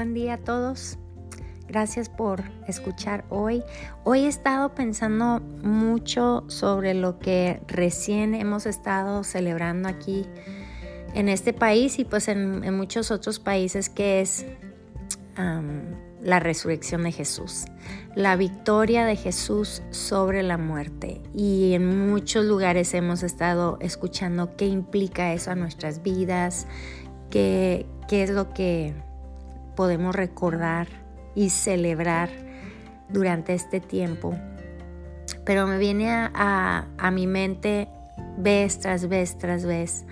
buen día a todos. Gracias por escuchar hoy. Hoy he estado pensando mucho sobre lo que recién hemos estado celebrando aquí en este país y pues en, muchos otros países que es la resurrección de Jesús, la victoria de Jesús sobre la muerte. Y en muchos lugares hemos estado escuchando qué implica eso a nuestras vidas, qué, qué es lo que podemos recordar y celebrar durante este tiempo. Pero me viene a, a, mi mente vez tras vez tras vez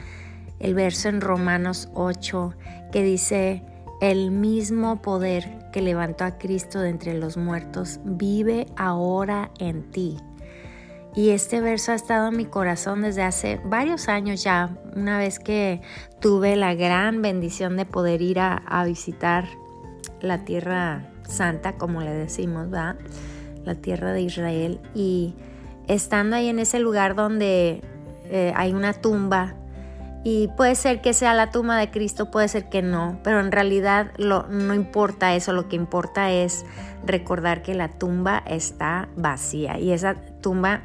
el verso en Romanos 8 que dice, el mismo poder que levantó a Cristo de entre los muertos vive ahora en ti. Y este verso ha estado en mi corazón desde hace varios años ya, una vez que tuve la gran bendición de poder ir a, visitar la tierra santa, como le decimos, ¿va? La tierra de Israel. Y estando ahí en ese lugar donde eh, hay una tumba, y puede ser que sea la tumba de Cristo, puede ser que no, pero en realidad lo, no importa eso, lo que importa es recordar que la tumba está vacía y esa tumba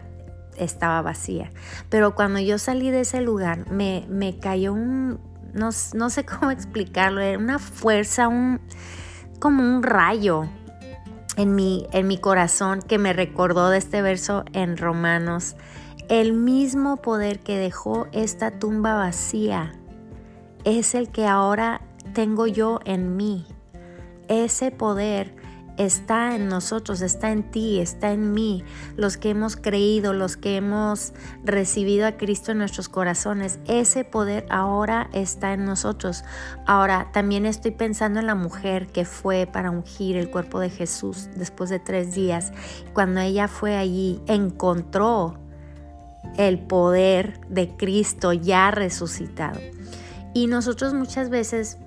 estaba vacía. Pero cuando yo salí de ese lugar, me, me cayó un, no, no, sé cómo explicarlo, una fuerza, un, como un rayo en mi, en mi corazón que me recordó de este verso en Romanos. El mismo poder que dejó esta tumba vacía es el que ahora tengo yo en mí. Ese poder está en nosotros, está en ti, está en mí, los que hemos creído, los que hemos recibido a Cristo en nuestros corazones, ese poder ahora está en nosotros. Ahora, también estoy pensando en la mujer que fue para ungir el cuerpo de Jesús después de tres días. Cuando ella fue allí, encontró el poder de Cristo ya resucitado. Y nosotros muchas veces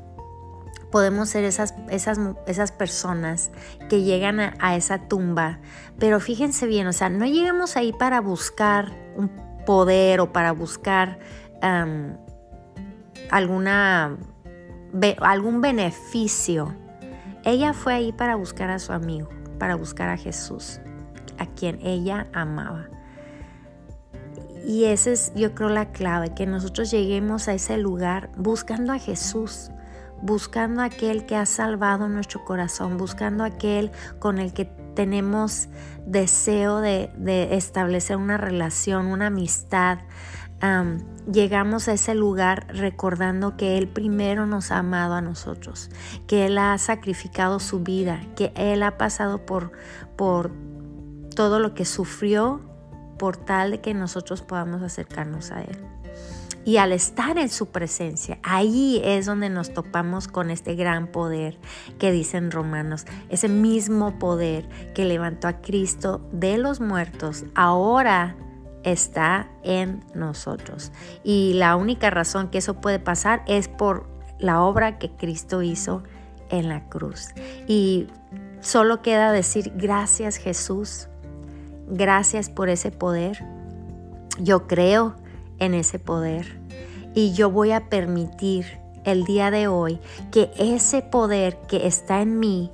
podemos ser esas, esas, esas personas que llegan a, esa tumba, pero fíjense bien, o sea, no llegamos ahí para buscar un poder o para buscar alguna, algún beneficio. Ella fue ahí para buscar a su amigo, para buscar a Jesús, a quien ella amaba. Y esa es, yo creo, la clave, que nosotros lleguemos a ese lugar buscando a Jesús, buscando aquel que ha salvado nuestro corazón, buscando aquel con el que tenemos deseo de, establecer una relación, una amistad. llegamos a ese lugar recordando que Él primero nos ha amado a nosotros, que Él ha sacrificado su vida, que Él ha pasado por, por todo lo que sufrió por tal de que nosotros podamos acercarnos a Él. Y al estar en su presencia, ahí es donde nos topamos con este gran poder que dicen Romanos, ese mismo poder que levantó a Cristo de los muertos, ahora está en nosotros. Y la única razón que eso puede pasar es por la obra que Cristo hizo en la cruz. Y solo queda decir gracias Jesús Gracias por ese poder. Yo creo en ese poder y yo voy a permitir el día de hoy que ese poder que está en mí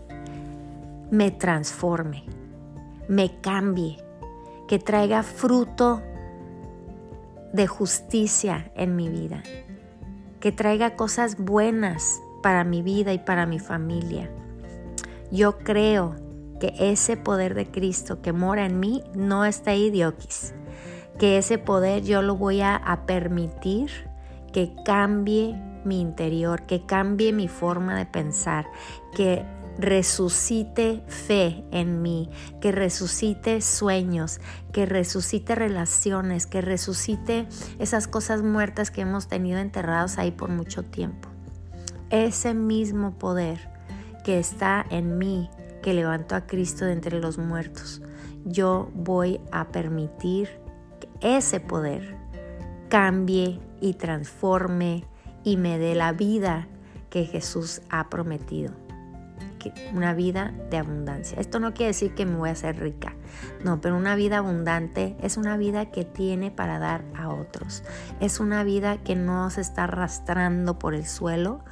me transforme, me cambie, que traiga fruto de justicia en mi vida, que traiga cosas buenas para mi vida y para mi familia. Yo creo que ese poder de Cristo que mora en mí no está ahí que ese poder yo lo voy a, permitir que cambie mi interior, que cambie mi forma de pensar, que resucite fe en mí, que resucite sueños, que resucite relaciones, que resucite esas cosas muertas que hemos tenido enterrados ahí por mucho tiempo. Ese mismo poder que está en mí que levantó a Cristo de entre los muertos. Yo voy a permitir ese poder cambie y transforme y me dé la vida que Jesús ha prometido. Una vida de abundancia. Esto no quiere decir que me voy a hacer rica, no, pero una vida abundante es una vida que tiene para dar a otros. Es una vida que no se está arrastrando por el suelo,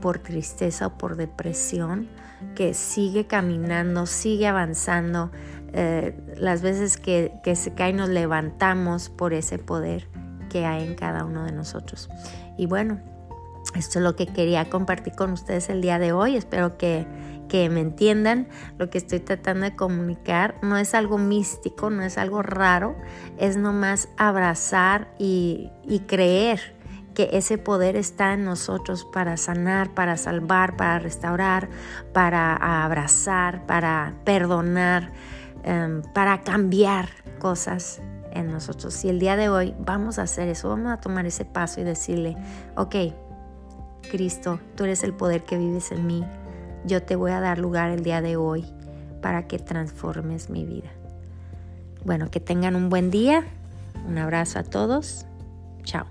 por tristeza o por depresión, que sigue caminando, sigue avanzando. Eh, las veces que, que se cae nos levantamos por ese poder que hay en cada uno de nosotros. Y bueno, esto es lo que quería compartir con ustedes el día de hoy. Espero que, que, me entiendan lo que estoy tratando de comunicar. No es algo místico, no es algo raro, es nomás abrazar y, y creer que ese poder está en nosotros para sanar, para salvar, para restaurar, para abrazar, para perdonar, em, para cambiar cosas en nosotros. Y el día de hoy vamos a hacer eso, vamos a tomar ese paso y decirle, ok, Cristo, tú eres el poder que vives en mí, yo te voy a dar lugar el día de hoy para que transformes mi vida. Bueno, que tengan un buen día, un abrazo a todos, chao.